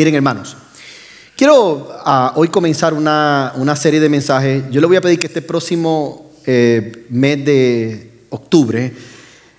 Miren hermanos, quiero ah, hoy comenzar una, una, serie de mensajes. Yo le voy a pedir que este próximo eh, mes de octubre,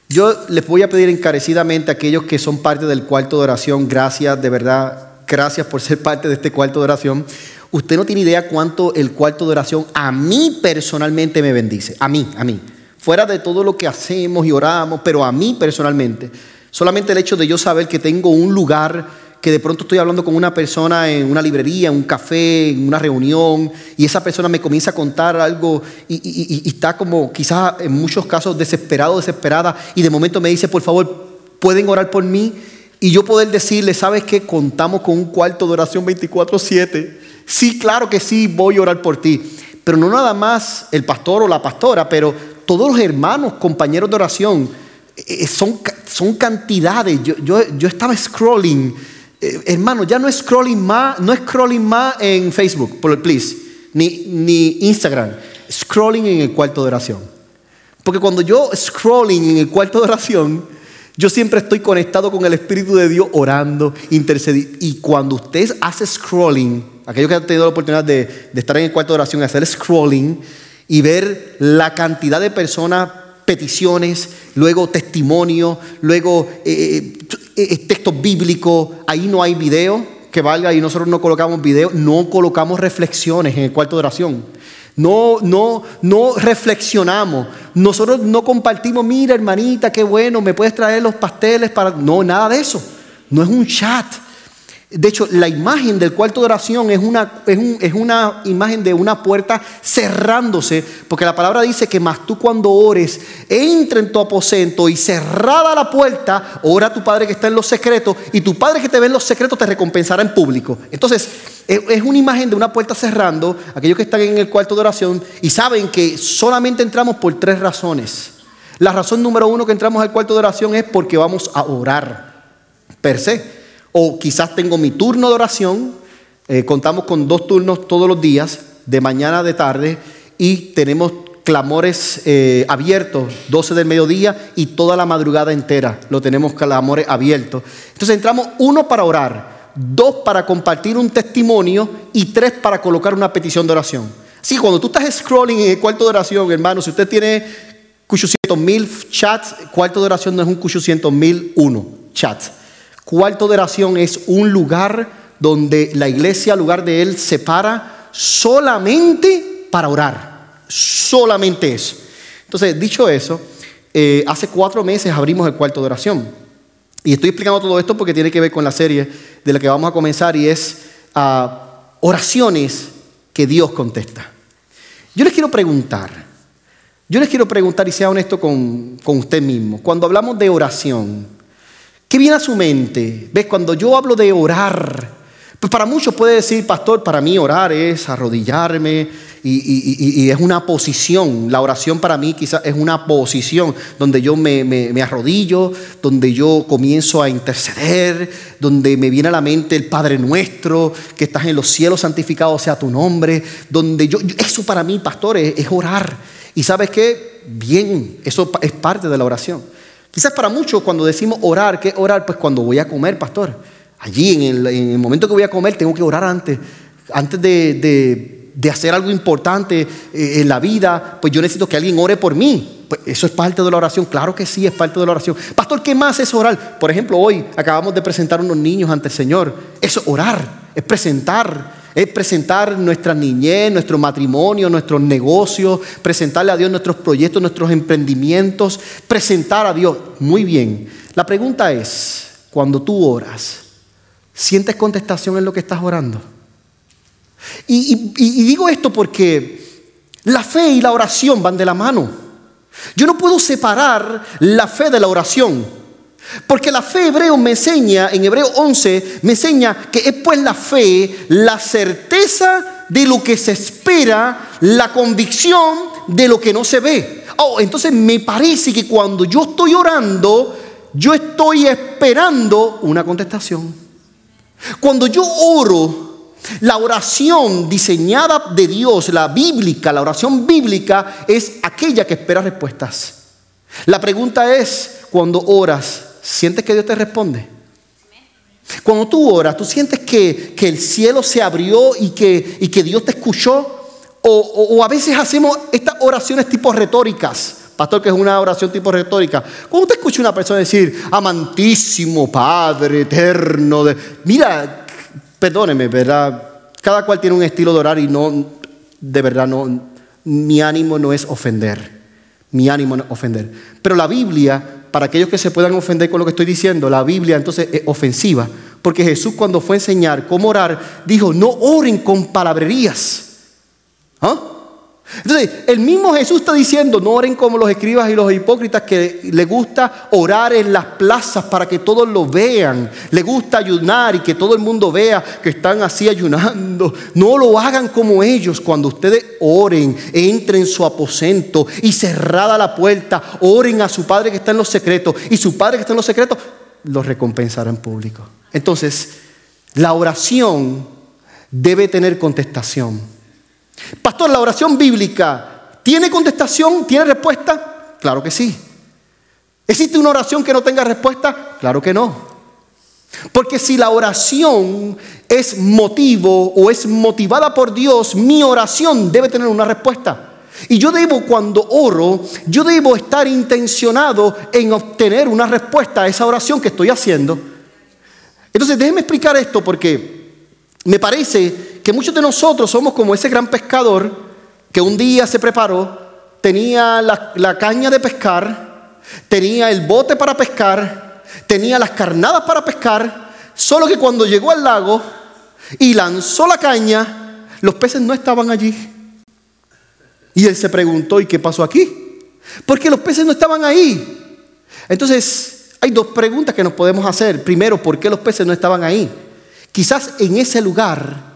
yo les voy a pedir encarecidamente a aquellos que son parte del cuarto de oración, gracias de verdad, gracias por ser parte de este cuarto de oración. Usted no tiene idea cuánto el cuarto de oración a mí personalmente me bendice, a mí, a mí. Fuera de todo lo que hacemos y oramos, pero a mí personalmente. Solamente el hecho de yo saber que tengo un lugar que de pronto estoy hablando con una persona en una librería, en un café, en una reunión, y esa persona me comienza a contar algo y, está como quizás en muchos casos desesperado, desesperada, y de momento me dice, por favor, pueden orar por mí, y yo poder decirle, ¿sabes qué? Contamos con un cuarto de oración 24/7. Sí, claro que sí, voy a orar por ti. Pero no nada más el pastor o la pastora, pero todos los hermanos, compañeros de oración, eh, eh, son, son cantidades. Yo, yo, yo estaba scrolling eh, hermano, ya no es scrolling más, no scrolling más en Facebook, por please, ni, ni Instagram, scrolling en el cuarto de oración. Porque cuando yo scrolling en el cuarto de oración, yo siempre estoy conectado con el Espíritu de Dios orando, intercediendo. Y cuando usted hace scrolling, aquellos que han tenido la oportunidad de, estar en el cuarto de oración, hacer scrolling y ver la cantidad de personas, peticiones, luego testimonio, luego eh, eh, texto bíblico, ahí no hay video que valga y nosotros no colocamos video, no colocamos reflexiones en el cuarto de oración. No, no, no reflexionamos. Nosotros no compartimos, mira hermanita, qué bueno, me puedes traer los pasteles para... No, nada de eso. No es un chat. De hecho, la imagen del cuarto de oración es una, es, una, imagen de una puerta cerrándose, porque la palabra dice que más tú cuando ores, entra en tu aposento y cerrada la puerta, ora a tu Padre que está en los secretos, y tu Padre que te ve en los secretos te recompensará en público. Entonces, es una imagen de una puerta cerrando, aquellos que están en el cuarto de oración, y saben que solamente entramos por tres razones. La razón número uno que entramos al cuarto de oración es porque vamos a orar, per se. O quizás tengo mi turno de oración, eh, contamos con dos turnos todos los días, de mañana, de tarde, y tenemos clamores eh, abiertos, 12 del mediodía y toda la madrugada entera lo tenemos clamores abiertos. Entonces entramos uno para orar, dos para compartir un testimonio y tres para colocar una petición de oración. Sí, cuando tú estás scrolling en el cuarto de oración, hermano, si usted tiene 800 mil chats, cuarto de oración no es un 800 mil uno chats. Cuarto de oración es un lugar donde la iglesia, lugar de él, se para solamente para orar. Solamente eso. Entonces, dicho eso, eh, hace cuatro meses abrimos el cuarto de oración. Y estoy explicando todo esto porque tiene que ver con la serie de la que vamos a comenzar y es ah, oraciones que Dios contesta. Yo les quiero preguntar, yo les quiero preguntar y sea honesto con, con usted mismo, cuando hablamos de oración, ¿Qué viene a su mente? ¿Ves? Cuando yo hablo de orar, pues para muchos puede decir, pastor, para mí orar es arrodillarme y, es una posición. La oración para mí quizás es una posición donde yo me, me, arrodillo, donde yo comienzo a interceder, donde me viene a la mente el Padre nuestro, que estás en los cielos, santificado sea tu nombre, donde yo, eso para mí, pastor, es, es orar. Y sabes qué? Bien, eso es parte de la oración. Quizás para muchos cuando decimos orar, ¿qué orar? Pues cuando voy a comer, pastor. Allí en el, momento que voy a comer tengo que orar antes. Antes de, hacer algo importante eh, en la vida, pues yo necesito que alguien ore por mí. Pues eso es parte de la oración. Claro que sí, es parte de la oración. Pastor, ¿qué más es orar? Por ejemplo, hoy acabamos de presentar unos niños ante el Señor. Eso, orar, es presentar es presentar nuestra niñez, nuestro matrimonio, nuestros negocios, presentarle a Dios nuestros proyectos, nuestros emprendimientos, presentar a Dios. Muy bien. La pregunta es, cuando tú oras, ¿sientes contestación en lo que estás orando? Y, y digo esto porque la fe y la oración van de la mano. Yo no puedo separar la fe de la oración. Porque la fe hebreo me enseña, en Hebreo 11, me enseña que es pues la fe, la certeza de lo que se espera, la convicción de lo que no se ve. Oh, entonces me parece que cuando yo estoy orando, yo estoy esperando una contestación. Cuando yo oro, la oración diseñada de Dios, la bíblica, la oración bíblica, es aquella que espera respuestas. La pregunta es, cuando oras, ¿sientes que Dios te responde? Cuando tú oras, tú sientes que, el cielo se abrió y que, y que Dios te escuchó. O, a veces hacemos estas oraciones tipo retóricas. Pastor, que es una oración tipo retórica. Cuando te escucha una persona decir, amantísimo Padre eterno, de... mira, perdóneme, ¿verdad? Cada cual tiene un estilo de orar y no, de verdad, no, mi ánimo no es ofender. Mi ánimo no es ofender. Pero la Biblia, para aquellos que se puedan ofender con lo que estoy diciendo, la Biblia entonces es ofensiva. Porque Jesús cuando fue a enseñar cómo orar, dijo, no oren con palabrerías. ¿Ah? Entonces, el mismo Jesús está diciendo, no oren como los escribas y los hipócritas que le gusta orar en las plazas para que todos lo vean. Le gusta ayunar y que todo el mundo vea que están así ayunando. No lo hagan como ellos. Cuando ustedes oren, entren en su aposento y cerrada la puerta, oren a su Padre que está en los secretos. Y su Padre que está en los secretos los recompensará en público. Entonces, la oración debe tener contestación. Pastor, ¿la oración bíblica tiene contestación? ¿Tiene respuesta? Claro que sí. ¿Existe una oración que no tenga respuesta? Claro que no. Porque si la oración es motivo o es motivada por Dios, mi oración debe tener una respuesta. Y yo debo, cuando oro, yo debo estar intencionado en obtener una respuesta a esa oración que estoy haciendo. Entonces, déjeme explicar esto porque me parece que muchos de nosotros somos como ese gran pescador que un día se preparó, tenía la, caña de pescar, tenía el bote para pescar, tenía las carnadas para pescar, solo que cuando llegó al lago y lanzó la caña, los peces no estaban allí. Y él se preguntó, ¿y qué pasó aquí? Porque los peces no estaban ahí. Entonces, hay dos preguntas que nos podemos hacer. Primero, ¿por qué los peces no estaban ahí? Quizás en ese lugar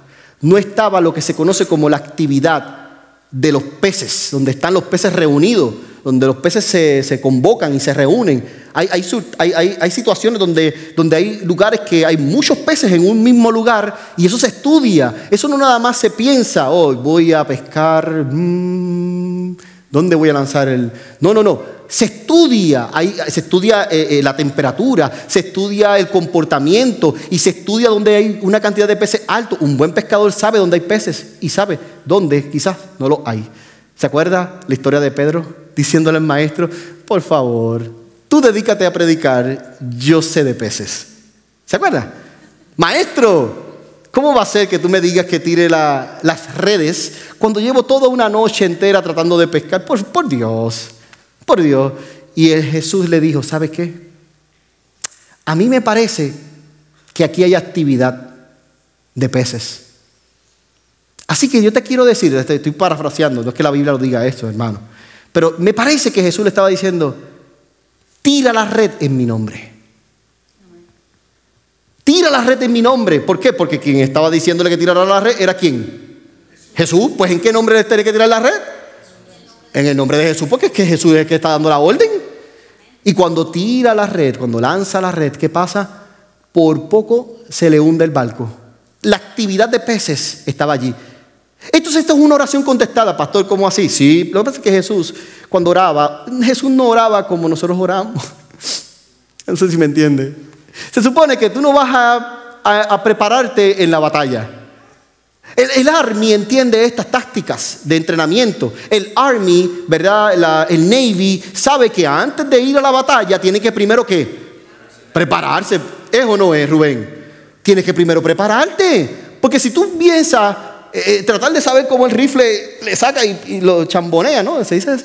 no estaba lo que se conoce como la actividad de los peces, donde están los peces reunidos, donde los peces se, convocan y se reúnen. Hay, hay, situaciones donde, hay lugares que hay muchos peces en un mismo lugar y eso se estudia. Eso no nada más se piensa, oh, voy a pescar, mm, ¿dónde voy a lanzar el...? No, no, no se estudia, se estudia eh, eh, la temperatura, se estudia el comportamiento y se estudia dónde hay una cantidad de peces alto. Un buen pescador sabe dónde hay peces y sabe dónde quizás no lo hay. ¿Se acuerda la historia de Pedro diciéndole al maestro, por favor, tú dedícate a predicar, yo sé de peces? ¿Se acuerda? Maestro, ¿Cómo va a ser que tú me digas que tire las redes cuando llevo toda una noche entera tratando de pescar? por Dios por Dios. Y Jesús le dijo, ¿sabe qué? A mí me parece que aquí hay actividad de peces. Así que yo te quiero decir, estoy parafraseando, no es que la Biblia lo diga esto, hermano, pero me parece que Jesús le estaba diciendo, tira la red en mi nombre. Tira la red en mi nombre. ¿Por qué? Porque quien estaba diciéndole que tirara la red era quién. Jesús. Pues ¿en qué nombre le tiene que tirar la red? En el nombre de Jesús, porque es que Jesús es el que está dando la orden. Y cuando tira la red, cuando lanza la red, ¿qué pasa? Por poco se le hunde el barco. La actividad de peces estaba allí. Entonces, esta es una oración contestada, pastor, ¿cómo así? Sí, lo que pasa es que Jesús, cuando oraba, Jesús no oraba como nosotros oramos. No sé si me entiende. Se supone que tú no vas a prepararte en la batalla. El, Army entiende estas tácticas de entrenamiento. El Army, ¿verdad? el Navy sabe que antes de ir a la batalla tiene que primero que prepararse. ¿Es o no es, Rubén? Tienes que primero prepararte. Porque si tú piensas eh, eh, tratar de saber cómo el rifle le saca y, lo chambonea, ¿no? Se dice así.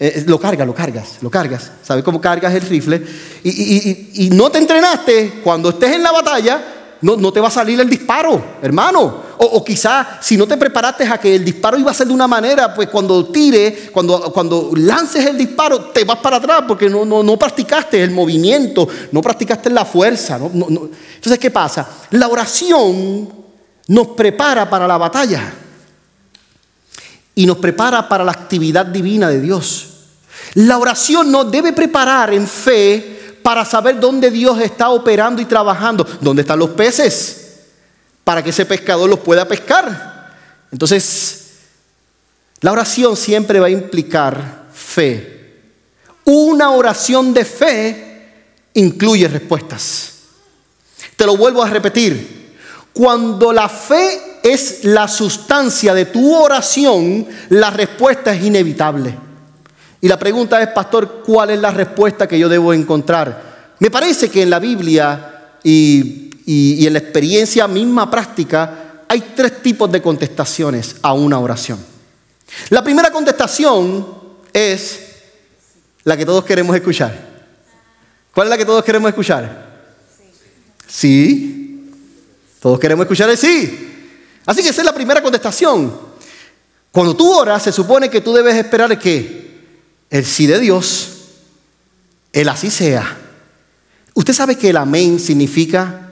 Eh, lo cargas, lo cargas, lo cargas. ¿Sabes cómo cargas el rifle? Y, no te entrenaste cuando estés en la batalla, no, no te va a salir el disparo, hermano. O, quizás si no te preparaste a que el disparo iba a ser de una manera, pues cuando tire, cuando, cuando lances el disparo, te vas para atrás porque no, no, no practicaste el movimiento, no practicaste la fuerza. Entonces, ¿qué pasa? La oración nos prepara para la batalla y nos prepara para la actividad divina de Dios. La oración nos debe preparar en fe para saber dónde Dios está operando y trabajando. ¿Dónde están los peces? para que ese pescador los pueda pescar. Entonces, la oración siempre va a implicar fe. Una oración de fe incluye respuestas. Te lo vuelvo a repetir. Cuando la fe es la sustancia de tu oración, la respuesta es inevitable. Y la pregunta es, pastor, ¿cuál es la respuesta que yo debo encontrar? Me parece que en la Biblia y, en la experiencia misma práctica hay tres tipos de contestaciones a una oración. La primera contestación es la que todos queremos escuchar. ¿Cuál es la que todos queremos escuchar? Sí. Todos queremos escuchar el sí. Así que esa es la primera contestación. Cuando tú oras, se supone que tú debes esperar que el sí de Dios, el así sea. ¿Usted sabe que el amén significa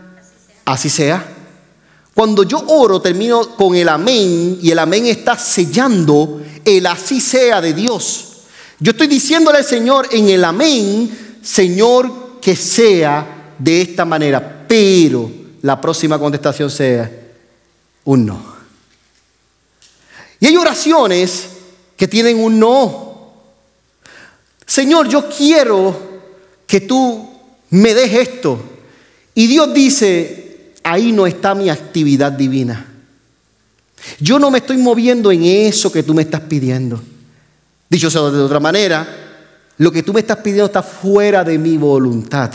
así sea? Cuando yo oro, termino con el amén y el amén está sellando el así sea de Dios. Yo estoy diciéndole al Señor en el amén Señor, que sea de esta manera, pero la próxima contestación sea un no. Y hay oraciones que tienen un no. Señor, yo quiero que tú me des esto. Y Dios dice, ahí no está mi actividad divina. Yo no me estoy moviendo en eso que tú me estás pidiendo. Dicho sea de otra manera, lo que tú me estás pidiendo está fuera de mi voluntad.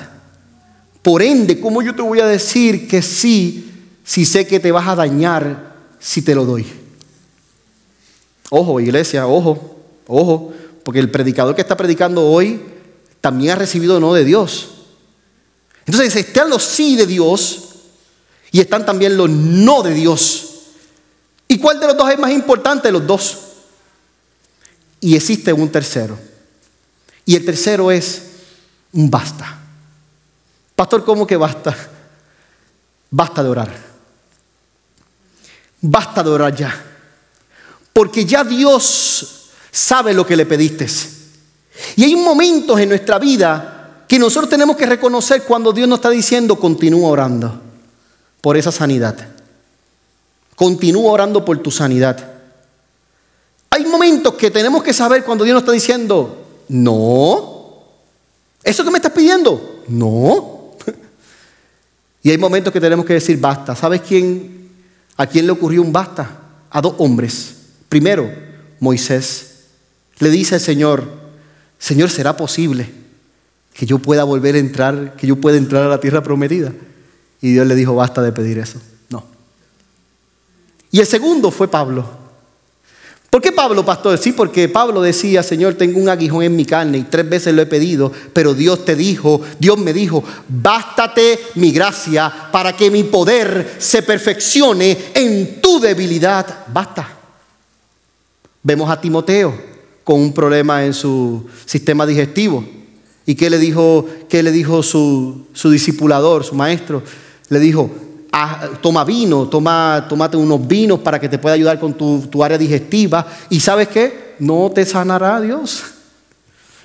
Por ende, ¿cómo yo te voy a decir que sí si sé que te vas a dañar si te lo doy? Ojo, iglesia, ojo, ojo, porque el predicador que está predicando hoy también ha recibido no de Dios. Entonces están los sí de Dios y están también los no de Dios. ¿Y cuál de los dos es más importante de los dos? Y existe un tercero. Y el tercero es un basta. Pastor, ¿cómo que basta? Basta de orar. Basta de orar ya. Porque ya Dios sabe lo que le pediste. Y hay momentos en nuestra vida que nosotros tenemos que reconocer cuando Dios nos está diciendo, continúa orando por esa sanidad. Continúa orando por tu sanidad. Hay momentos que tenemos que saber cuando Dios nos está diciendo, no. ¿Eso que me estás pidiendo? No. Y hay momentos que tenemos que decir basta. ¿Sabes quién? ¿A quién le ocurrió un basta? A dos hombres. Primero, Moisés. Le dice al Señor, Señor, ¿será posible que yo pueda volver a entrar, que yo pueda entrar a la tierra prometida? Y Dios le dijo, basta de pedir eso. No. Y el segundo fue Pablo. ¿Por qué Pablo, pastor? Sí, porque Pablo decía, Señor, tengo un aguijón en mi carne y tres veces lo he pedido, pero Dios te dijo, Dios me dijo, bástate mi gracia para que mi poder se perfeccione en tu debilidad. Basta. Vemos a Timoteo con un problema en su sistema digestivo. ¿Y qué le dijo, qué le dijo su, su discipulador, su maestro? Le dijo, toma vino, toma, tómate unos vinos para que te pueda ayudar con tu, área digestiva. ¿Y sabes qué? No te sanará Dios.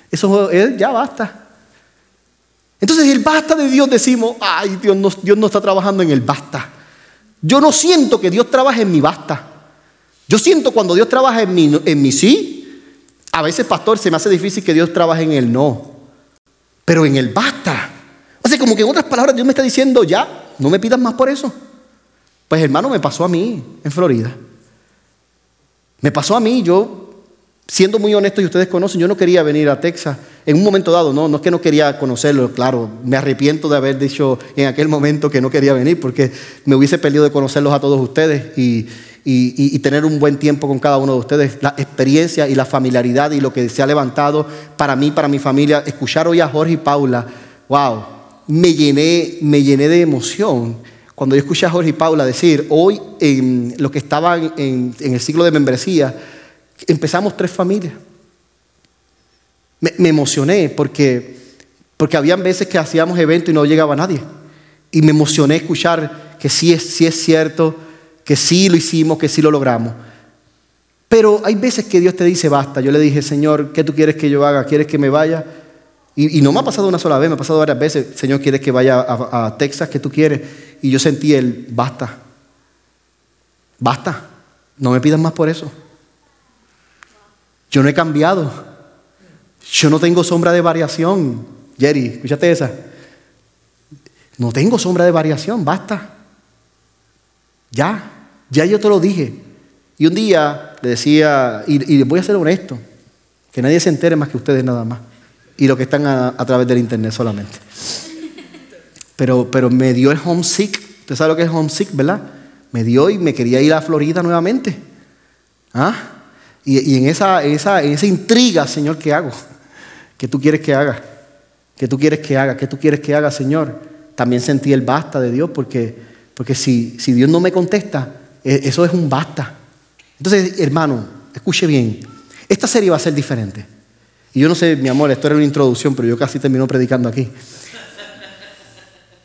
Eso ya basta. Entonces el basta de Dios decimos, ay, Dios no, Dios no está trabajando en el basta. Yo no siento que Dios trabaje en mi basta. Yo siento cuando Dios trabaja en mi, en mi sí. A veces, pastor, se me hace difícil que Dios trabaje en el no. Pero en el basta. O sea, como que en otras palabras Dios me está diciendo, ya, no me pidas más por eso. Pues hermano, me pasó a mí en Florida. Me pasó a mí, yo, siendo muy honesto y ustedes conocen, yo no quería venir a Texas en un momento dado, no, no es que no quería conocerlo, claro, me arrepiento de haber dicho en aquel momento que no quería venir porque me hubiese perdido de conocerlos a todos ustedes y, y, tener un buen tiempo con cada uno de ustedes, la experiencia y la familiaridad y lo que se ha levantado para mí, para mi familia, escuchar hoy a Jorge y Paula, wow, me llené, me llené de emoción cuando yo escuché a Jorge y Paula decir, hoy en lo que estaban en, el ciclo de membresía, empezamos tres familias. Me, emocioné porque, porque habían veces que hacíamos eventos y no llegaba nadie. Y me emocioné escuchar que sí es, sí es cierto, que sí lo hicimos, que sí lo logramos. Pero hay veces que Dios te dice, basta. Yo le dije, Señor, ¿qué tú quieres que yo haga? ¿Quieres que me vaya? Y, no me ha pasado una sola vez, me ha pasado varias veces. Señor, ¿quieres que vaya a, Texas? ¿Qué tú quieres? Y yo sentí el, basta. Basta. No me pidas más por eso. Yo no he cambiado. Yo no tengo sombra de variación. Jerry, escúchate esa. No tengo sombra de variación, basta. Ya, ya yo te lo dije. Y un día le decía, y, voy a ser honesto, que nadie se entere más que ustedes nada más. Y los que están a, través del internet solamente. Pero, pero me dio el homesick. Usted sabe lo que es homesick, ¿verdad? Me dio y me quería ir a Florida nuevamente. ¿Ah? Y, en esa, esa, esa intriga, Señor, ¿qué hago? ¿Qué tú quieres que haga? ¿Qué tú quieres que haga? ¿Qué tú quieres que haga, Señor? También sentí el basta de Dios porque, porque si, si Dios no me contesta, eso es un basta. Entonces, hermano, escuche bien. Esta serie va a ser diferente. Y yo no sé, mi amor, esto era una introducción, pero yo casi termino predicando aquí.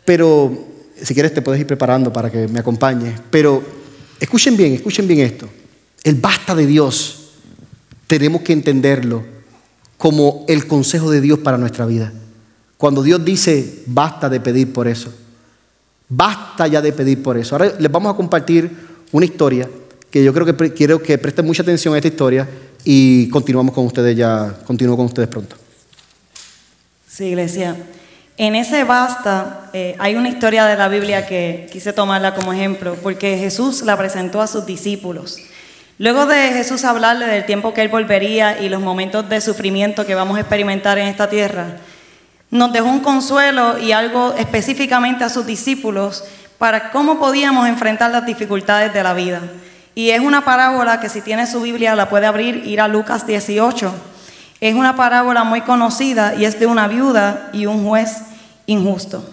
Pero si quieres te puedes ir preparando para que me acompañes. Pero escuchen bien, escuchen bien esto. El basta de Dios tenemos que entenderlo como el consejo de Dios para nuestra vida. Cuando Dios dice, basta de pedir por eso. Basta ya de pedir por eso. Ahora les vamos a compartir una historia que yo creo que quiero que presten mucha atención a esta historia y continuamos con ustedes ya, continúo con ustedes pronto. Sí, iglesia. En ese basta eh, hay una historia de la Biblia que quise tomarla como ejemplo, porque Jesús la presentó a sus discípulos. Luego de Jesús hablarle del tiempo que Él volvería y los momentos de sufrimiento que vamos a experimentar en esta tierra, nos dejó un consuelo y algo específicamente a sus discípulos para cómo podíamos enfrentar las dificultades de la vida. Y es una parábola que si tiene su Biblia la puede abrir, ir a Lucas 18. Es una parábola muy conocida y es de una viuda y un juez injusto.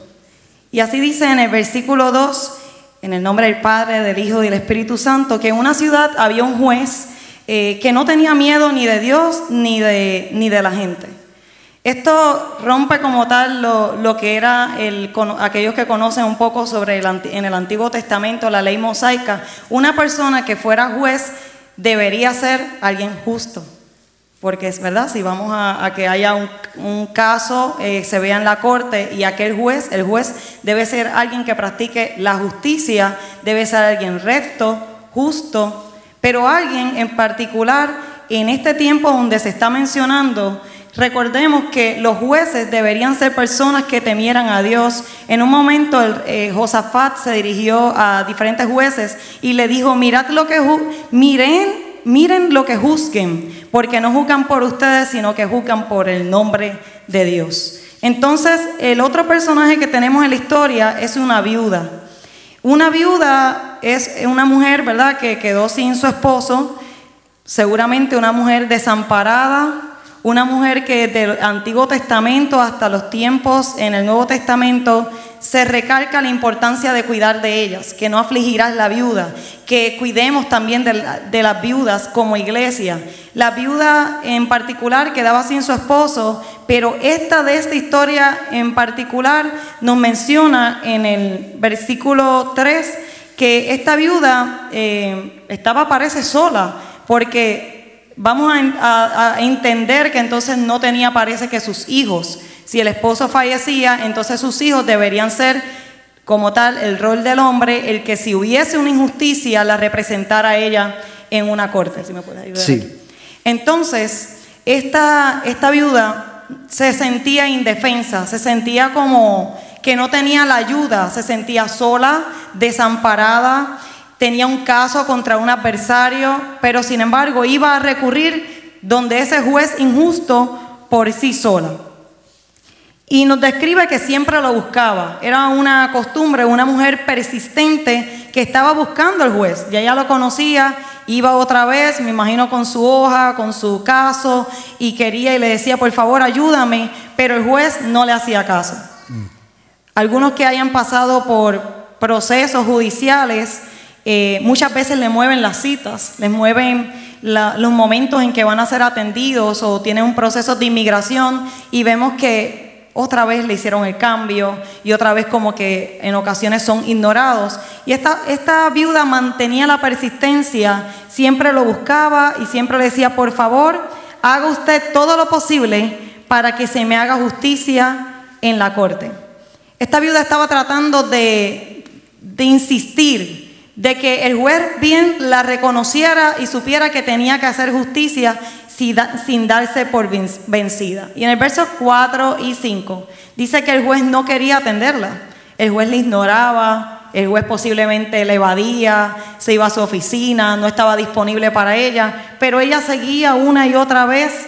Y así dice en el versículo 2, en el nombre del Padre, del Hijo y del Espíritu Santo, que en una ciudad había un juez eh, que no tenía miedo ni de Dios ni de, ni de la gente. Esto rompe como tal lo, que era el, aquellos que conocen un poco sobre el, en el Antiguo Testamento la ley mosaica. Una persona que fuera juez debería ser alguien justo. Porque es verdad, si vamos a, que haya un, caso, eh, se vea en la corte y aquel juez, el juez debe ser alguien que practique la justicia, debe ser alguien recto, justo, pero alguien en particular en este tiempo donde se está mencionando Recordemos que los jueces deberían ser personas que temieran a Dios. En un momento eh, Josafat se dirigió a diferentes jueces y le dijo, mirad lo que miren, miren lo que juzguen, porque no juzgan por ustedes, sino que juzgan por el nombre de Dios. Entonces, el otro personaje que tenemos en la historia es una viuda. Una viuda es una mujer, ¿verdad?, que quedó sin su esposo, seguramente una mujer desamparada, una mujer que del Antiguo Testamento hasta los tiempos en el Nuevo Testamento se recalca la importancia de cuidar de ellas, que no afligirás la viuda, que cuidemos también de, las viudas como iglesia. La viuda en particular quedaba sin su esposo, pero esta de esta historia en particular nos menciona en el versículo 3 que esta viuda eh, estaba, parece, sola, porque vamos a, entender que entonces no tenía, parece que sus hijos. Si el esposo fallecía, entonces sus hijos deberían ser como tal el rol del hombre, el que si hubiese una injusticia la representara a ella en una corte. Si me puedes ayudar. Sí. Entonces, esta, esta viuda se sentía indefensa, se sentía como que no tenía la ayuda, se sentía sola, desamparada, tenía un caso contra un adversario, pero sin embargo iba a recurrir donde ese juez injusto por sí sola. Y nos describe que siempre lo buscaba. Era una costumbre, una mujer persistente que estaba buscando al juez. Ya ella lo conocía, iba otra vez, me imagino con su hoja, con su caso, y quería y le decía, por favor, ayúdame, pero el juez no le hacía caso. Mm. Algunos que hayan pasado por procesos judiciales, eh, muchas veces le mueven las citas, les mueven los momentos en que van a ser atendidos o tienen un proceso de inmigración y vemos que otra vez le hicieron el cambio y otra vez como que en ocasiones son ignorados. Y esta, viuda mantenía la persistencia, siempre lo buscaba y siempre le decía, por favor, haga usted todo lo posible para que se me haga justicia en la corte. Esta viuda estaba tratando de insistir de que el juez bien la reconociera y supiera que tenía que hacer justicia sin darse por vencida. Y en el verso 4 y 5 dice que el juez no quería atenderla. el juez le ignoraba, el juez posiblemente le evadía, se iba a su oficina, no estaba disponible para ella, pero ella seguía una y otra vez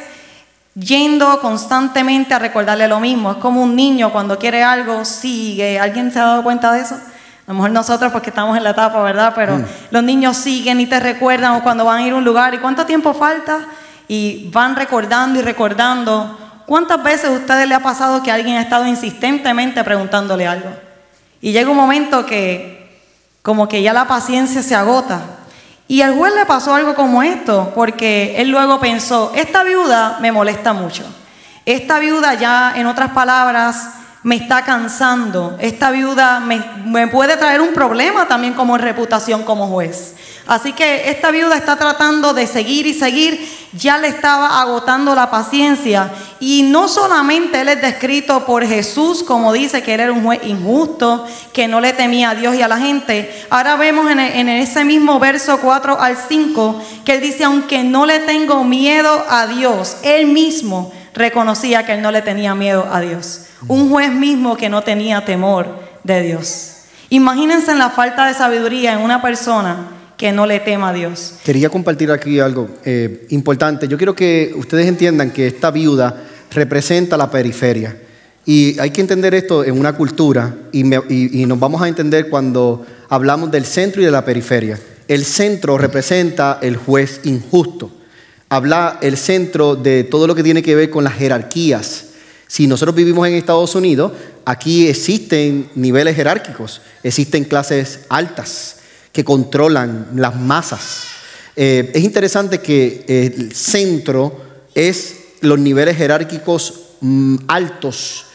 yendo constantemente a recordarle lo mismo. Es como un niño cuando quiere algo, sigue. ¿Alguien se ha dado cuenta de eso? A lo mejor nosotros porque estamos en la etapa, ¿verdad? Pero mm. los niños siguen y te recuerdan cuando van a ir a un lugar. ¿Y cuánto tiempo falta? Y van recordando y recordando. ¿Cuántas veces a ustedes le ha pasado que alguien ha estado insistentemente preguntándole algo? Y llega un momento que como que ya la paciencia se agota y al juez le pasó algo como esto, porque él luego pensó, esta viuda me molesta mucho. Esta viuda ya, en otras palabras, me está cansando. Esta viuda me, puede traer un problema también como reputación como juez. Así que esta viuda está tratando de seguir y seguir, ya le estaba agotando la paciencia. Y no solamente él es descrito por Jesús, como dice que él era un juez injusto, que no le temía a Dios y a la gente. Ahora vemos en, en ese mismo verso 4 al 5 que él dice, aunque no le tengo miedo a Dios, él mismo reconocía que él no le tenía miedo a Dios. Un juez mismo que no tenía temor de Dios. Imagínense en la falta de sabiduría en una persona que no le tema a Dios. Quería compartir aquí algo eh, importante. Yo quiero que ustedes entiendan que esta viuda representa la periferia. Y hay que entender esto en una cultura y, nos vamos a entender cuando hablamos del centro y de la periferia. El centro representa el juez injusto. Habla el centro de todo lo que tiene que ver con las jerarquías. Si nosotros vivimos en Estados Unidos, aquí existen niveles jerárquicos, existen clases altas, que controlan las masas. Eh, es interesante que el centro es los niveles jerárquicos mm, altos,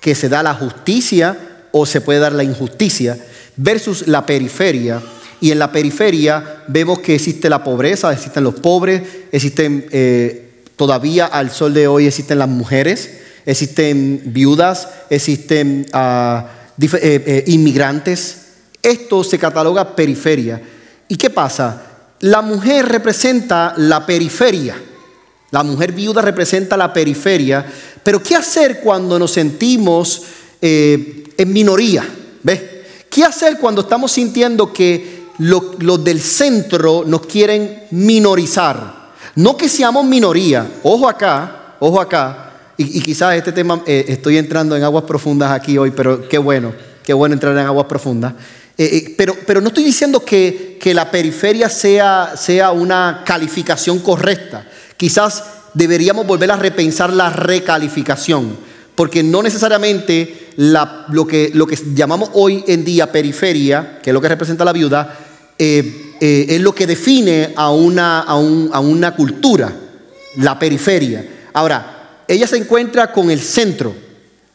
que se da la justicia o se puede dar la injusticia, versus la periferia. Y en la periferia vemos que existe la pobreza, existen los pobres, existen eh, todavía al sol de hoy existen las mujeres, existen viudas, existen ah, eh, inmigrantes, esto se cataloga periferia. ¿Y qué pasa? La mujer representa la periferia. La mujer viuda representa la periferia. Pero ¿qué hacer cuando nos sentimos eh, en minoría? ¿Ves? ¿Qué hacer cuando estamos sintiendo que los del centro nos quieren minorizar? No que seamos minoría. Ojo acá, ojo acá. Y, quizás este tema, eh, estoy entrando en aguas profundas aquí hoy, pero qué bueno, qué bueno entrar en aguas profundas. Eh, eh, pero, pero, no estoy diciendo que, que la periferia sea, sea, una calificación correcta. Quizás deberíamos volver a repensar la recalificación, porque no necesariamente lo, que, llamamos hoy en día periferia, que es lo que representa la viuda, eh, es lo que define a una, cultura, la periferia. Ahora, ella se encuentra con el centro.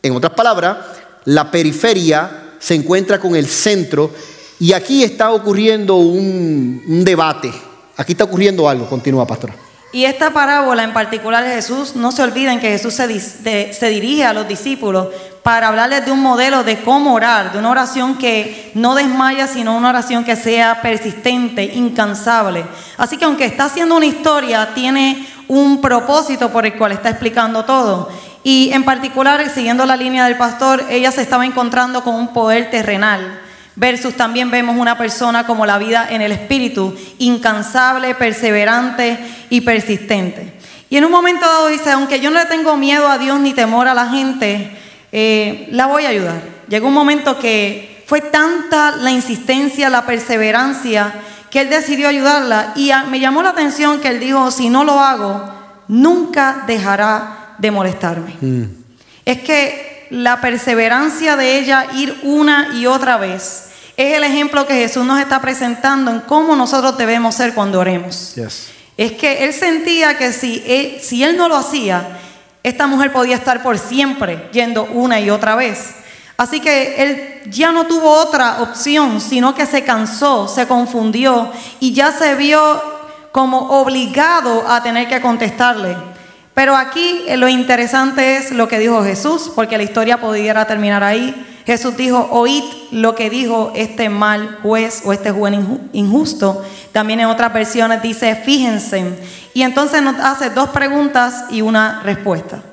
En otras palabras, la periferia se encuentra con el centro y aquí está ocurriendo un, debate. Aquí está ocurriendo algo. Continúa, pastora. Y esta parábola en particular de Jesús, no se olviden que Jesús se, dirige a los discípulos para hablarles de un modelo de cómo orar, de una oración que no desmaya, sino una oración que sea persistente, incansable. Así que aunque está haciendo una historia, tiene un propósito por el cual está explicando todo. Y en particular, siguiendo la línea del pastor, ella se estaba encontrando con un poder terrenal. Versus también vemos una persona como la vida en el espíritu, incansable, perseverante y persistente. Y en un momento dado dice, aunque yo no le tengo miedo a Dios ni temor a la gente, eh, la voy a ayudar. Llegó un momento que fue tanta la insistencia, la perseverancia, que él decidió ayudarla. Y me llamó la atención que él dijo, si no lo hago, nunca dejará de molestarme. Mm. Es que la perseverancia de ella ir una y otra vez es el ejemplo que Jesús nos está presentando en cómo nosotros debemos ser cuando oremos. Es que él sentía que si él, si él no lo hacía, esta mujer podía estar por siempre yendo una y otra vez. Así que él ya no tuvo otra opción, sino que se cansó, se confundió y ya se vio como obligado a tener que contestarle. Pero aquí eh, lo interesante es lo que dijo Jesús, porque la historia pudiera terminar ahí. Jesús dijo, oíd lo que dijo este mal juez o este juez injusto. También en otras versiones dice, fíjense. Y entonces nos hace dos preguntas y una respuesta.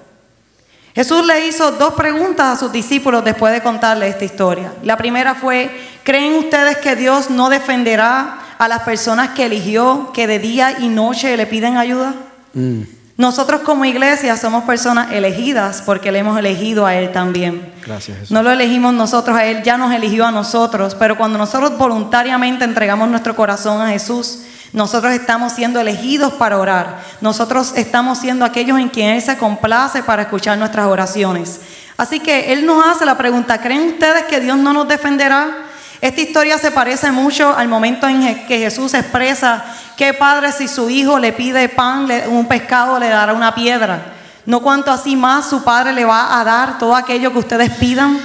Jesús le hizo dos preguntas a sus discípulos después de contarle esta historia. La primera fue, ¿creen ustedes que Dios no defenderá a las personas que eligió, que de día y noche le piden ayuda? Mm. Nosotros como iglesia somos personas elegidas porque le hemos elegido a Él también. Gracias. Jesús. No lo elegimos nosotros a Él, ya nos eligió a nosotros, pero cuando nosotros voluntariamente entregamos nuestro corazón a Jesús, nosotros estamos siendo elegidos para orar. Nosotros estamos siendo aquellos en quien Él se complace para escuchar nuestras oraciones. Así que Él nos hace la pregunta, ¿creen ustedes que Dios no nos defenderá? Esta historia se parece mucho al momento en que Jesús expresa que padre si su hijo le pide pan, un pescado, le dará una piedra. No cuanto así más su padre le va a dar todo aquello que ustedes pidan.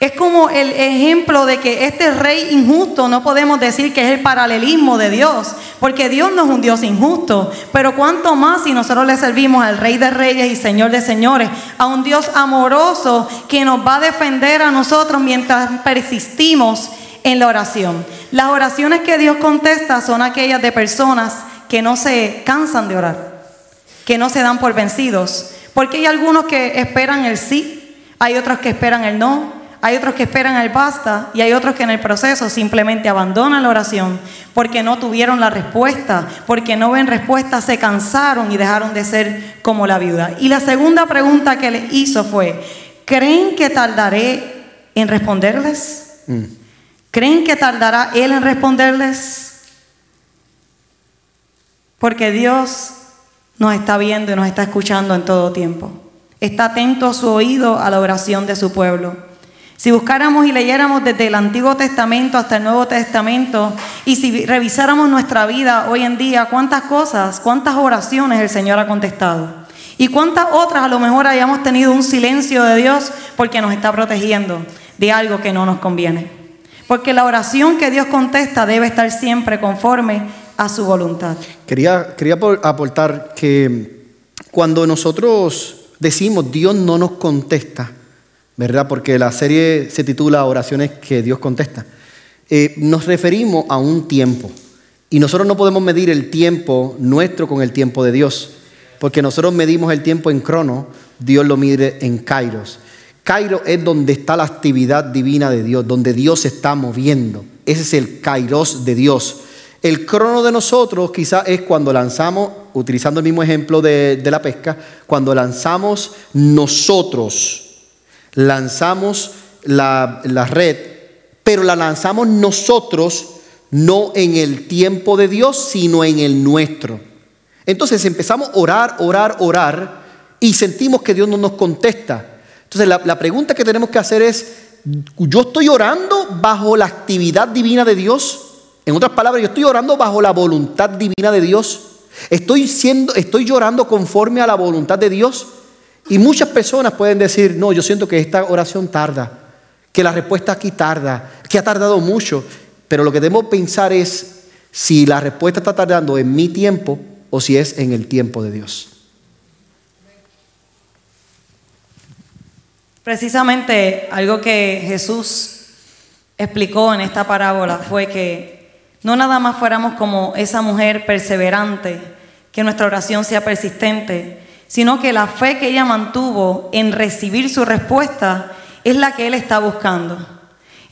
Es como el ejemplo de que este rey injusto no podemos decir que es el paralelismo de Dios, porque Dios no es un Dios injusto, pero cuánto más si nosotros le servimos al Rey de Reyes y Señor de Señores, a un Dios amoroso que nos va a defender a nosotros mientras persistimos en la oración. Las oraciones que Dios contesta son aquellas de personas que no se cansan de orar, que no se dan por vencidos, porque hay algunos que esperan el sí, hay otros que esperan el no, hay otros que esperan el basta y hay otros que en el proceso simplemente abandonan la oración porque no tuvieron la respuesta, porque no ven respuesta, se cansaron y dejaron de ser como la viuda. Y la segunda pregunta que le hizo fue, ¿creen que tardaré en responderles? Mm. ¿Creen que tardará Él en responderles? Porque Dios nos está viendo y nos está escuchando en todo tiempo. Está atento a su oído a la oración de su pueblo. Si buscáramos y leyéramos desde el Antiguo Testamento hasta el Nuevo Testamento y si revisáramos nuestra vida hoy en día, cuántas cosas, cuántas oraciones el Señor ha contestado. Y cuántas otras a lo mejor hayamos tenido un silencio de Dios porque nos está protegiendo de algo que no nos conviene. Porque la oración que Dios contesta debe estar siempre conforme a su voluntad. Quería, quería aportar que cuando nosotros decimos Dios no nos contesta, ¿verdad? Porque la serie se titula Oraciones que Dios contesta. Eh, nos referimos a un tiempo. Y nosotros no podemos medir el tiempo nuestro con el tiempo de Dios. Porque nosotros medimos el tiempo en crono, Dios lo mide en kairos. Kairos es donde está la actividad divina de Dios, donde Dios se está moviendo. Ese es el kairos de Dios. El crono de nosotros quizás es cuando lanzamos, utilizando el mismo ejemplo de la pesca, cuando lanzamos nosotros lanzamos la, red, pero la lanzamos nosotros no en el tiempo de Dios, sino en el nuestro. Entonces empezamos a orar, orar, orar y sentimos que Dios no nos contesta. Entonces la, la, pregunta que tenemos que hacer es, ¿yo estoy orando bajo la actividad divina de Dios? En otras palabras, yo estoy orando bajo la voluntad divina de Dios. Estoy siendo, estoy llorando conforme a la voluntad de Dios. Y muchas personas pueden decir, no, yo siento que esta oración tarda, que la respuesta aquí tarda, que ha tardado mucho, pero lo que debemos pensar es si la respuesta está tardando en mi tiempo o si es en el tiempo de Dios. Precisamente algo que Jesús explicó en esta parábola fue que no nada más fuéramos como esa mujer perseverante, que nuestra oración sea persistente, sino que la fe que ella mantuvo en recibir su respuesta es la que él está buscando.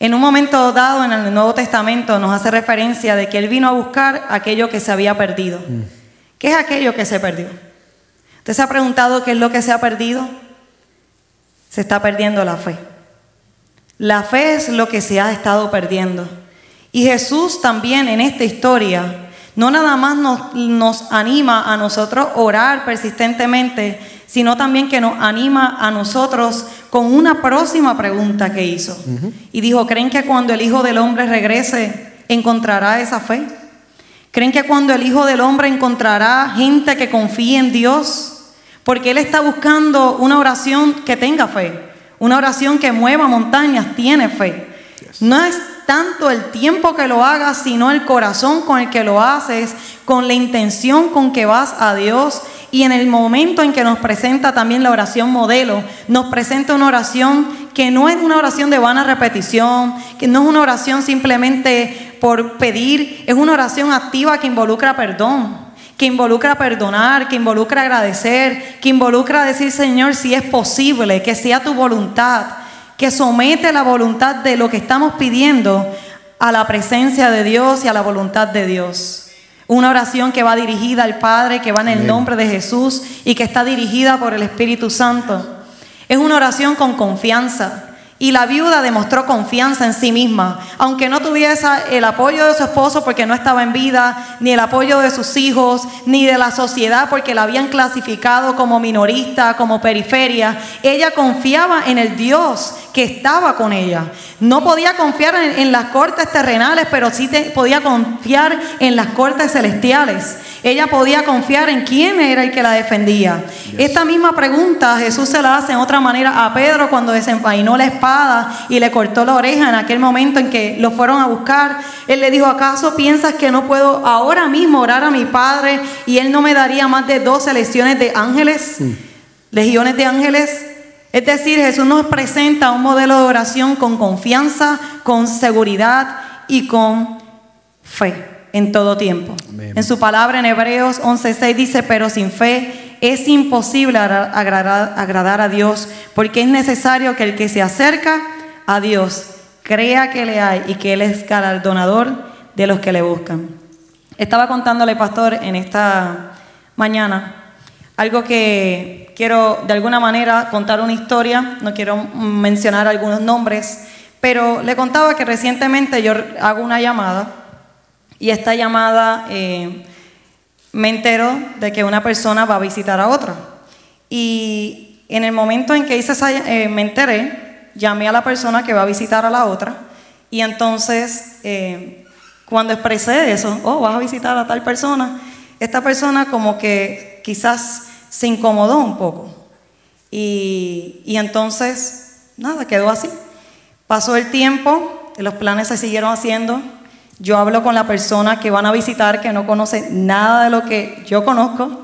En un momento dado en el Nuevo Testamento nos hace referencia de que él vino a buscar aquello que se había perdido. Mm. ¿Qué es aquello que se perdió? ¿Usted se ha preguntado qué es lo que se ha perdido? Se está perdiendo la fe. La fe es lo que se ha estado perdiendo. Y Jesús también en esta historia no nada más nos, anima a nosotros orar persistentemente, sino también que nos anima a nosotros con una próxima pregunta que hizo. Y dijo, ¿creen que cuando el Hijo del Hombre regrese encontrará esa fe? ¿Creen que cuando el Hijo del Hombre encontrará gente que confíe en Dios? Porque Él está buscando una oración que tenga fe, una oración que mueva montañas, tiene fe. No es tanto el tiempo que lo hagas, sino el corazón con el que lo haces, con la intención con que vas a Dios. Y en el momento en que nos presenta también la oración modelo, nos presenta una oración que no es una oración de vana repetición, que no es una oración simplemente por pedir, es una oración activa que involucra perdón, que involucra perdonar, que involucra agradecer, que involucra decir, Señor, si es posible, que sea tu voluntad, que somete la voluntad de lo que estamos pidiendo a la presencia de Dios y a la voluntad de Dios. Una oración que va dirigida al Padre, que va en el nombre de Jesús y que está dirigida por el Espíritu Santo. Es una oración con confianza. Y la viuda demostró confianza en sí misma, aunque no tuviese el apoyo de su esposo porque no estaba en vida, ni el apoyo de sus hijos, ni de la sociedad porque la habían clasificado como minorista, como periferia. Ella confiaba en el Dios que estaba con ella. No podía confiar en, las cortes terrenales, pero sí podía confiar en las cortes celestiales. Ella podía confiar en quién era el que la defendía. Esta misma pregunta Jesús se la hace en otra manera a Pedro cuando desenvainó la espada y le cortó la oreja en aquel momento en que lo fueron a buscar. Él le dijo, ¿acaso piensas que no puedo ahora mismo orar a mi Padre y Él no me daría más de 12 legiones de ángeles? Legiones de ángeles. Es decir, Jesús nos presenta un modelo de oración con confianza, con seguridad y con fe en todo tiempo. En su palabra en Hebreos 11:6 dice, pero sin fe es imposible agradar, a Dios, porque es necesario que el que se acerca a Dios crea que le hay y que Él es galardonador de los que le buscan. Estaba contándole, pastor, en esta mañana algo que quiero de alguna manera contar una historia, no quiero mencionar algunos nombres, pero le contaba que recientemente yo hago una llamada y esta llamada eh, me entero de que una persona va a visitar a otra. Y en el momento en que hice esa, eh, me enteré, llamé a la persona que va a visitar a la otra. Y entonces, eh, cuando expresé eso, oh, vas a visitar a tal persona, esta persona como que quizás se incomodó un poco. Y, y entonces, nada, quedó así. Pasó el tiempo, los planes se siguieron haciendo, yo hablo con la persona que van a visitar, que no conoce nada de lo que yo conozco,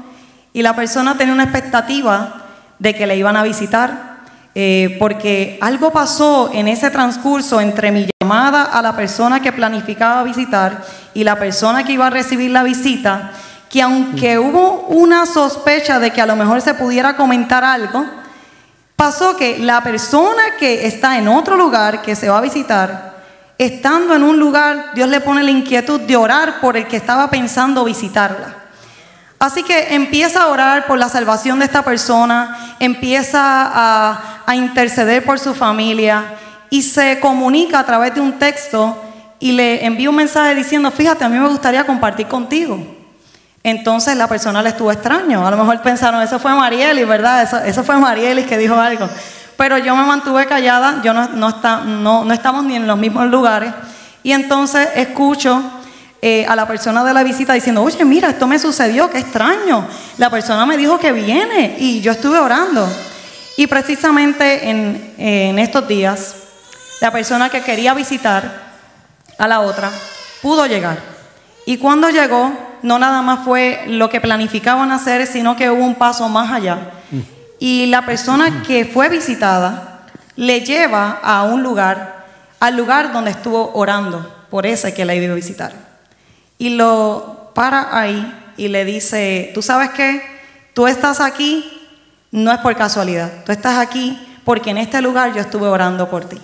y la persona tiene una expectativa de que le iban a visitar, eh, porque algo pasó en ese transcurso entre mi llamada a la persona que planificaba visitar y la persona que iba a recibir la visita, que aunque hubo una sospecha de que a lo mejor se pudiera comentar algo, pasó que la persona que está en otro lugar, que se va a visitar, estando en un lugar, Dios le pone la inquietud de orar por el que estaba pensando visitarla. Así que empieza a orar por la salvación de esta persona, empieza a, interceder por su familia y se comunica a través de un texto y le envía un mensaje diciendo, fíjate, a mí me gustaría compartir contigo. Entonces la persona le estuvo extraño. A lo mejor pensaron, eso fue Marielis, ¿verdad? Eso, eso fue Marielis que dijo algo pero yo me mantuve callada, yo no, no, está, no, no estamos ni en los mismos lugares, y entonces escucho eh, a la persona de la visita diciendo, oye, mira, esto me sucedió, qué extraño. La persona me dijo que viene y yo estuve orando. Y precisamente en, en estos días, la persona que quería visitar a la otra pudo llegar. Y cuando llegó, no nada más fue lo que planificaban hacer, sino que hubo un paso más allá. Y la persona que fue visitada le lleva a un lugar, al lugar donde estuvo orando por ese que la iba a visitar. Y lo para ahí y le dice, tú sabes qué, tú estás aquí no es por casualidad, tú estás aquí porque en este lugar yo estuve orando por ti.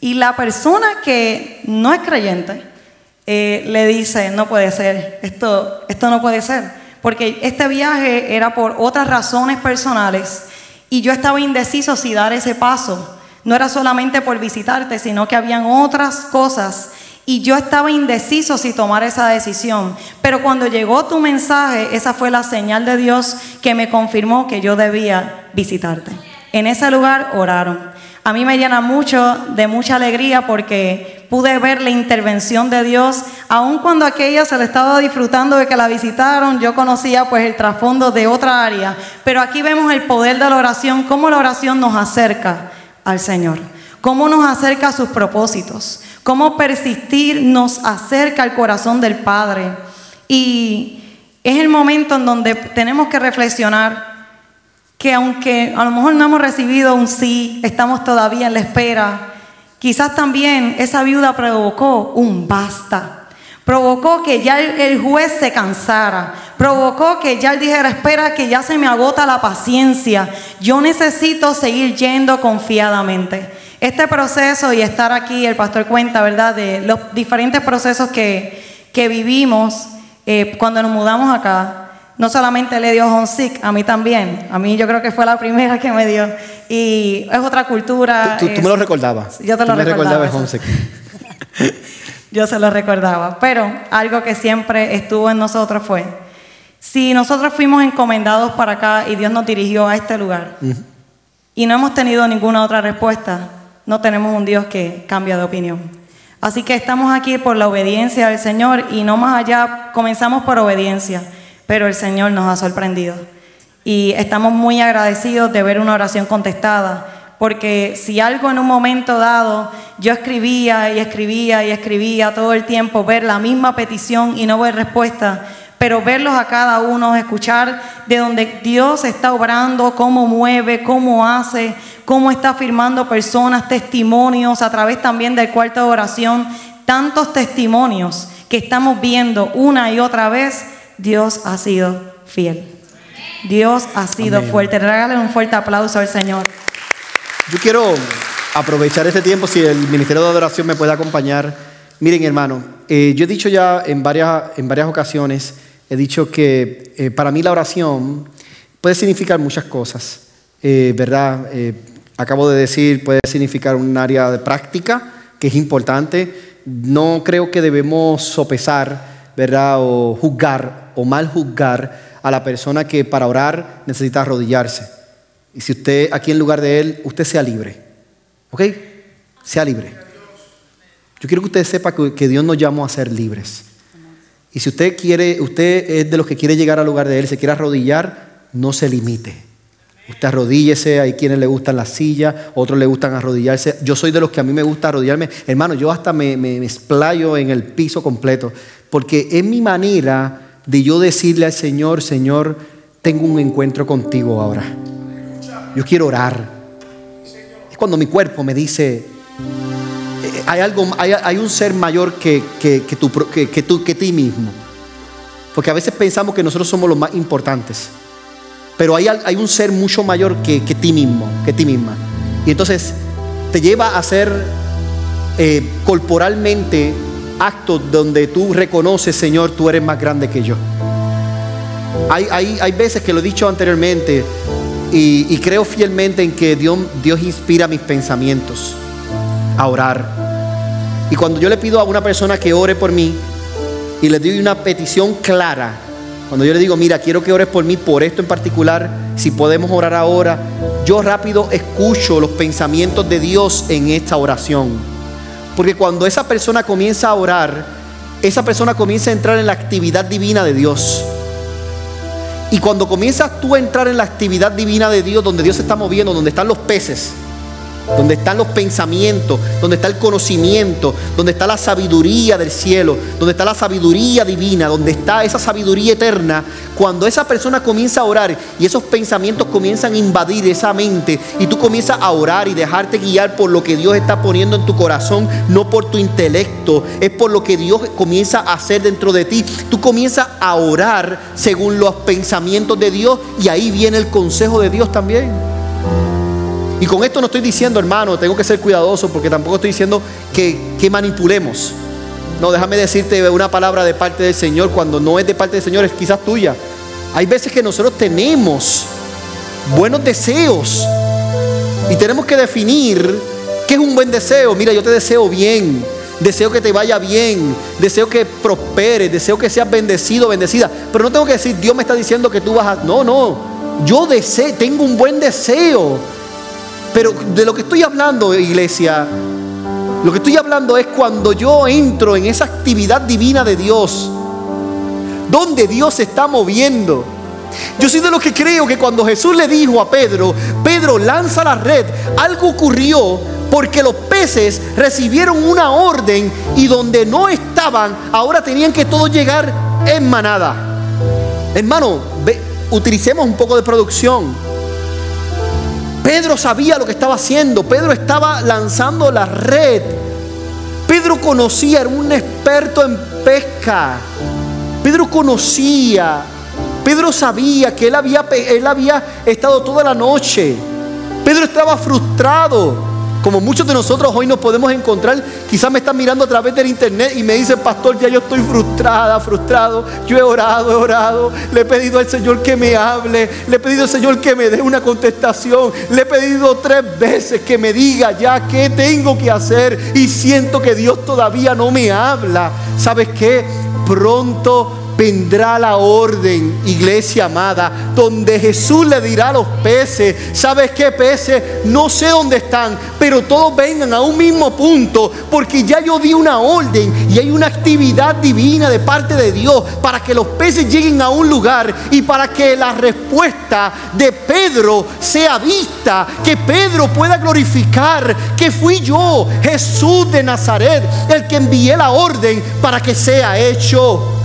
Y la persona que no es creyente eh, le dice, no puede ser, esto, esto no puede ser porque este viaje era por otras razones personales y yo estaba indeciso si dar ese paso. No era solamente por visitarte, sino que habían otras cosas y yo estaba indeciso si tomar esa decisión. Pero cuando llegó tu mensaje, esa fue la señal de Dios que me confirmó que yo debía visitarte. En ese lugar oraron a mí me llena mucho de mucha alegría porque pude ver la intervención de Dios, aun cuando aquella se le estaba disfrutando de que la visitaron, yo conocía pues el trasfondo de otra área, pero aquí vemos el poder de la oración, cómo la oración nos acerca al Señor, cómo nos acerca a sus propósitos, cómo persistir nos acerca al corazón del Padre. Y es el momento en donde tenemos que reflexionar que aunque a lo mejor no hemos recibido un sí, estamos todavía en la espera, quizás también esa viuda provocó un basta. Provocó que ya el, juez se cansara. Provocó que ya él dijera, espera, que ya se me agota la paciencia. Yo necesito seguir yendo confiadamente. Este proceso y estar aquí, el pastor cuenta, ¿verdad?, de los diferentes procesos que, vivimos eh, cuando nos mudamos acá. No solamente le dio homesick, a mí también. A mí yo creo que fue la primera que me dio. Y es otra cultura. Tú, me lo recordabas. Yo te lo recordaba. yo se lo recordaba. Pero algo que siempre estuvo en nosotros fue, si nosotros fuimos encomendados para acá y Dios nos dirigió a este lugar y no hemos tenido ninguna otra respuesta, no tenemos un Dios que cambia de opinión. Así que estamos aquí por la obediencia del Señor y no más allá, comenzamos por obediencia, pero el Señor nos ha sorprendido. Y estamos muy agradecidos de ver una oración contestada, porque si algo en un momento dado yo escribía y escribía y escribía todo el tiempo, ver la misma petición y no ver respuesta, pero verlos a cada uno, escuchar de donde Dios está obrando, cómo mueve, cómo hace, cómo está firmando personas, testimonios a través también del cuarto de oración, tantos testimonios que estamos viendo una y otra vez, Dios ha sido fiel. Dios ha sido fuerte. Regalen un fuerte aplauso al Señor. Yo quiero aprovechar este tiempo, si el Ministerio de Adoración me puede acompañar. Miren, hermano, eh, yo he dicho ya en varias, en varias ocasiones, he dicho que eh, para mí la oración puede significar muchas cosas, eh, ¿verdad? acabo de decir, puede significar un área de práctica, que es importante. No creo que debemos sopesar, ¿verdad? O juzgar o mal juzgar a la persona que para orar necesita arrodillarse. Y si usted aquí en lugar de Él, usted sea libre. ¿Ok? Sea libre. Yo quiero que usted sepa que, Dios nos llamó a ser libres. Y si usted quiere, usted es de los que quiere llegar al lugar de Él, se quiere arrodillar, no se limite. Usted arrodíllese, hay quienes le gustan las sillas, otros le gustan arrodillarse. Yo soy de los que a mí me gusta arrodillarme. Hermano, yo hasta me, me, me explayo en el piso completo, porque es mi manera de yo decirle al Señor, Señor, tengo un encuentro contigo ahora. Yo quiero orar. Es cuando mi cuerpo me dice, eh, hay, algo, hay, un ser mayor que, que, tú, que, tú, que ti mismo. Porque a veces pensamos que nosotros somos los más importantes. Pero hay, hay un ser mucho mayor que, que ti mismo, que ti misma. Y entonces te lleva a hacer eh, corporalmente actos donde tú reconoces, Señor, tú eres más grande que yo. Hay, hay, hay veces que lo he dicho anteriormente, y, creo fielmente en que Dios, Dios inspira mis pensamientos a orar. Y cuando yo le pido a una persona que ore por mí y le doy una petición clara, cuando yo le digo, mira, quiero que ores por mí, por esto en particular, si podemos orar ahora, yo rápido escucho los pensamientos de Dios en esta oración. Porque cuando esa persona comienza a orar, esa persona comienza a entrar en la actividad divina de Dios. Y cuando comienzas tú a entrar en la actividad divina de Dios, donde Dios se está moviendo, donde están los peces, donde están los pensamientos, donde está el conocimiento, donde está la sabiduría del cielo, donde está la sabiduría divina, donde está esa sabiduría eterna, cuando esa persona comienza a orar y esos pensamientos comienzan a invadir esa mente y tú comienzas a orar y dejarte guiar por lo que Dios está poniendo en tu corazón, no por tu intelecto, es por lo que Dios comienza a hacer dentro de ti. Tú comienzas a orar según los pensamientos de Dios y ahí viene el consejo de Dios también. Y con esto no estoy diciendo, hermano, tengo que ser cuidadoso porque tampoco estoy diciendo que, manipulemos. No, déjame decirte una palabra de parte del Señor cuando no es de parte del Señor, es quizás tuya. Hay veces que nosotros tenemos buenos deseos y tenemos que definir qué es un buen deseo. Mira, yo te deseo bien, deseo que te vaya bien, deseo que prosperes, deseo que seas bendecido, bendecida. Pero no tengo que decir, Dios me está diciendo que tú vas a... No, no, yo deseo, tengo un buen deseo pero de lo que estoy hablando, iglesia, lo que estoy hablando es cuando yo entro en esa actividad divina de Dios, donde Dios se está moviendo. Yo soy de los que creo que cuando Jesús le dijo a Pedro, Pedro lanza la red, algo ocurrió porque los peces recibieron una orden y donde no estaban, ahora tenían que todos llegar en manada. Hermano, utilicemos un poco de producción. Pedro sabía lo que estaba haciendo. Pedro estaba lanzando la red. Pedro conocía, era un experto en pesca. Pedro conocía, Pedro sabía que él había, él había estado toda la noche. Pedro estaba frustrado. Como muchos de nosotros hoy nos podemos encontrar, quizás me están mirando a través del internet y me dicen, pastor, ya yo estoy frustrada, frustrado. Yo he orado, he orado. Le he pedido al Señor que me hable. Le he pedido al Señor que me dé una contestación. Le he pedido tres veces que me diga ya qué tengo que hacer. Y siento que Dios todavía no me habla. ¿Sabes qué? Pronto vendrá la orden, iglesia amada, donde Jesús le dirá a los peces, ¿sabes qué peces? No sé dónde están, pero todos vengan a un mismo punto, porque ya yo di una orden y hay una actividad divina de parte de Dios para que los peces lleguen a un lugar y para que la respuesta de Pedro sea vista, que Pedro pueda glorificar que fui yo, Jesús de Nazaret, el que envié la orden para que sea hecho.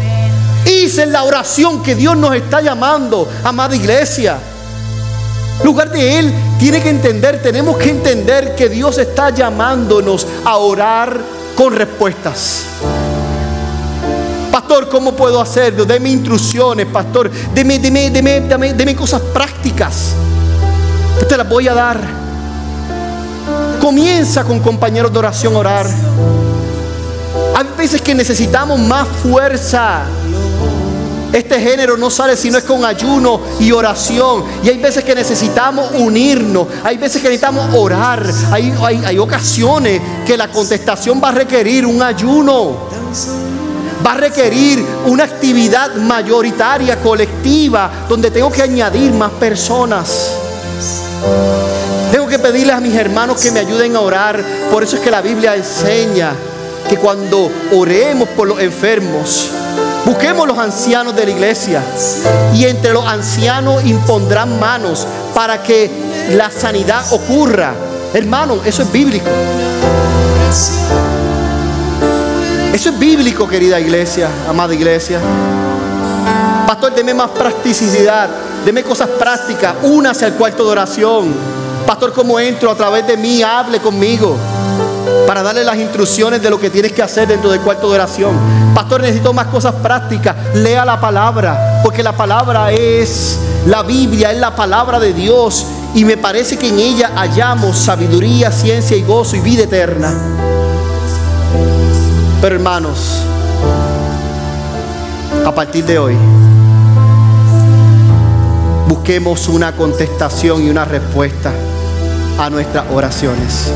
Hice la oración que Dios nos está llamando, amada iglesia. Lugar de Él tiene que entender, tenemos que entender que Dios está llamándonos a orar con respuestas. Pastor, ¿cómo puedo hacerlo? Deme instrucciones, pastor. Deme, deme, deme, deme, deme cosas prácticas. Te las voy a dar. Comienza con compañeros de oración a orar. Hay veces que necesitamos más fuerza. Este género no sale si no es con ayuno y oración. Y hay veces que necesitamos unirnos. Hay veces que necesitamos orar. Hay, hay, ocasiones que la contestación va a requerir un ayuno. Va a requerir una actividad mayoritaria, colectiva, donde tengo que añadir más personas. Tengo que pedirles a mis hermanos que me ayuden a orar. Por eso es que la Biblia enseña que cuando oremos por los enfermos, busquemos los ancianos de la iglesia y entre los ancianos impondrán manos para que la sanidad ocurra. Hermano, eso es bíblico. Eso es bíblico, querida iglesia, amada iglesia. Pastor, deme más practicidad, deme cosas prácticas, únase al cuarto de oración. Pastor, como entro a través de mí, hable conmigo para darle las instrucciones de lo que tienes que hacer dentro del cuarto de oración. Pastor, necesito más cosas prácticas. Lea la palabra, porque la palabra es la Biblia, es la palabra de Dios. Y me parece que en ella hallamos sabiduría, ciencia y gozo y vida eterna. Pero hermanos, a partir de hoy, busquemos una contestación y una respuesta a nuestras oraciones.